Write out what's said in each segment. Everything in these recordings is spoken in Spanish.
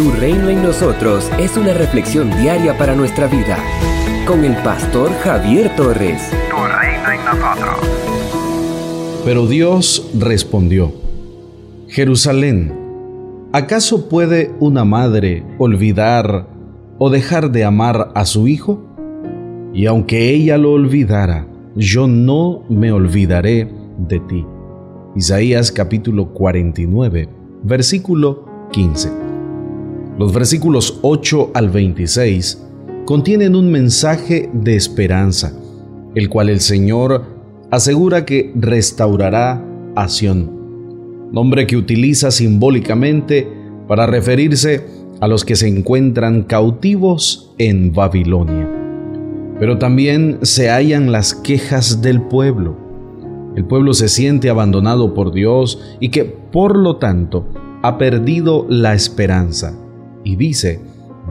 Tu reino en nosotros es una reflexión diaria para nuestra vida. Con el pastor Javier Torres. Tu reino en nosotros. Pero Dios respondió, Jerusalén, ¿acaso puede una madre olvidar o dejar de amar a su hijo? Y aunque ella lo olvidara, yo no me olvidaré de ti. Isaías capítulo 49, versículo 15. Los versículos 8 al 26 contienen un mensaje de esperanza, el cual el Señor asegura que restaurará a Sión, nombre que utiliza simbólicamente para referirse a los que se encuentran cautivos en Babilonia. Pero también se hallan las quejas del pueblo. El pueblo se siente abandonado por Dios y que, por lo tanto, ha perdido la esperanza. Y dice,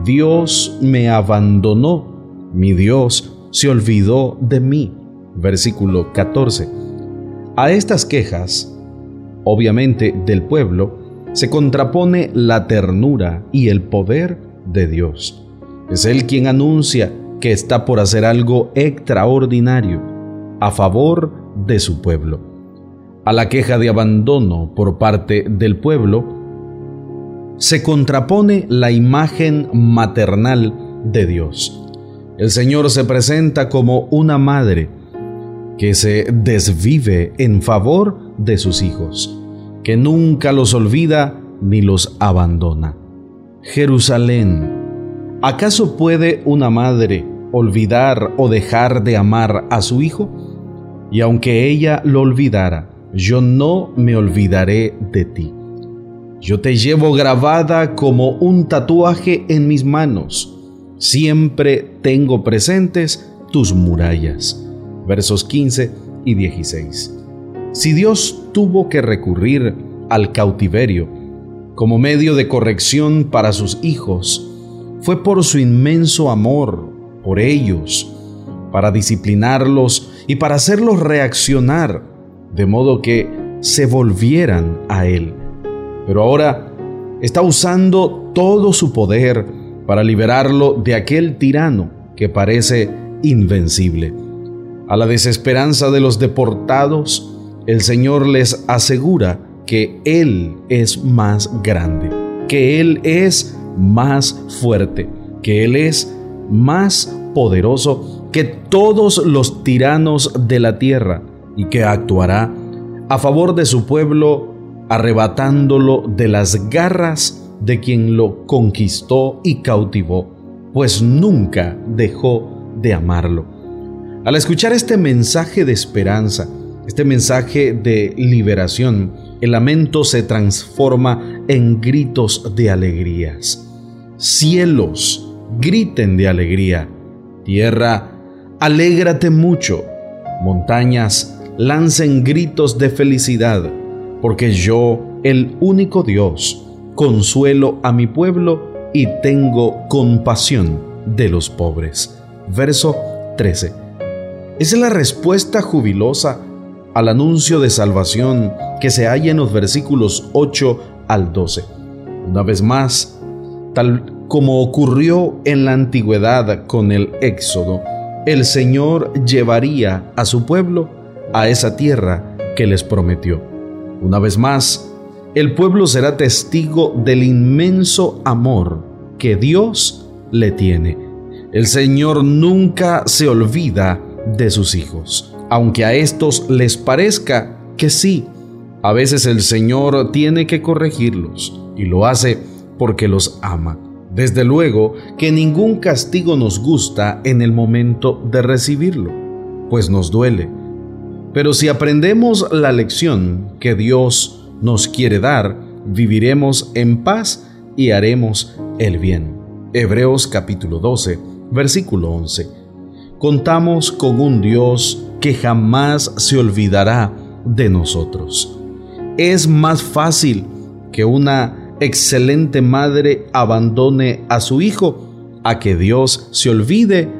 Dios me abandonó, mi Dios se olvidó de mí. Versículo 14. A estas quejas, obviamente del pueblo, se contrapone la ternura y el poder de Dios. Es Él quien anuncia que está por hacer algo extraordinario a favor de su pueblo. A la queja de abandono por parte del pueblo se contrapone la imagen maternal de Dios. El Señor se presenta como una madre que se desvive en favor de sus hijos, que nunca los olvida ni los abandona. Jerusalén, ¿acaso puede una madre olvidar o dejar de amar a su hijo? Y aunque ella lo olvidara, yo no me olvidaré de ti. Yo te llevo grabada como un tatuaje en mis manos. Siempre tengo presentes tus murallas. Versos 15 y 16. Si Dios tuvo que recurrir al cautiverio como medio de corrección para sus hijos, fue por su inmenso amor por ellos, para disciplinarlos y para hacerlos reaccionar, de modo que se volvieran a Él. Pero ahora está usando todo su poder para liberarlo de aquel tirano que parece invencible. A la desesperanza de los deportados, el Señor les asegura que Él es más grande, que Él es más fuerte, que Él es más poderoso que todos los tiranos de la tierra y que actuará a favor de su pueblo, arrebatándolo de las garras de quien lo conquistó y cautivó, pues nunca dejó de amarlo. Al escuchar este mensaje de esperanza, este mensaje de liberación, el lamento se transforma en gritos de alegrías. Cielos, griten de alegría. Tierra, alégrate mucho. Montañas, lancen gritos de felicidad, porque yo, el único Dios, consuelo a mi pueblo y tengo compasión de los pobres. Verso 13. Esa es la respuesta jubilosa al anuncio de salvación que se halla en los versículos 8 al 12. Una vez más, tal como ocurrió en la antigüedad con el Éxodo, el Señor llevaría a su pueblo a esa tierra que les prometió. Una vez más, el pueblo será testigo del inmenso amor que Dios le tiene. El Señor nunca se olvida de sus hijos, aunque a estos les parezca que sí. A veces el Señor tiene que corregirlos y lo hace porque los ama. Desde luego que ningún castigo nos gusta en el momento de recibirlo, pues nos duele. Pero si aprendemos la lección que Dios nos quiere dar, viviremos en paz y haremos el bien. Hebreos capítulo 12, versículo 11. Contamos con un Dios que jamás se olvidará de nosotros. Es más fácil que una excelente madre abandone a su hijo a que Dios se olvide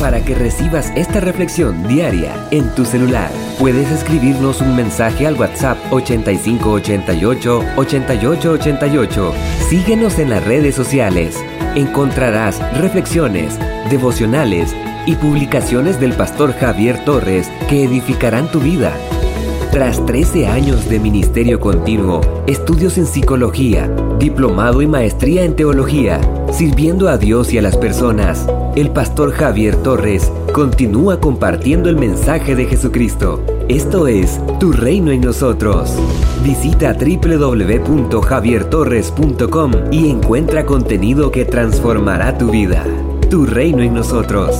Para que recibas esta reflexión diaria en tu celular, puedes escribirnos un mensaje al WhatsApp 8588 8888. Síguenos en las redes sociales. Encontrarás reflexiones, devocionales y publicaciones del pastor Javier Torres que edificarán tu vida. Tras 13 años de ministerio continuo, estudios en psicología, diplomado y maestría en teología, sirviendo a Dios y a las personas, el pastor Javier Torres continúa compartiendo el mensaje de Jesucristo. Esto es Tu Reino en nosotros. Visita www.javiertorres.com y encuentra contenido que transformará tu vida. Tu Reino en nosotros.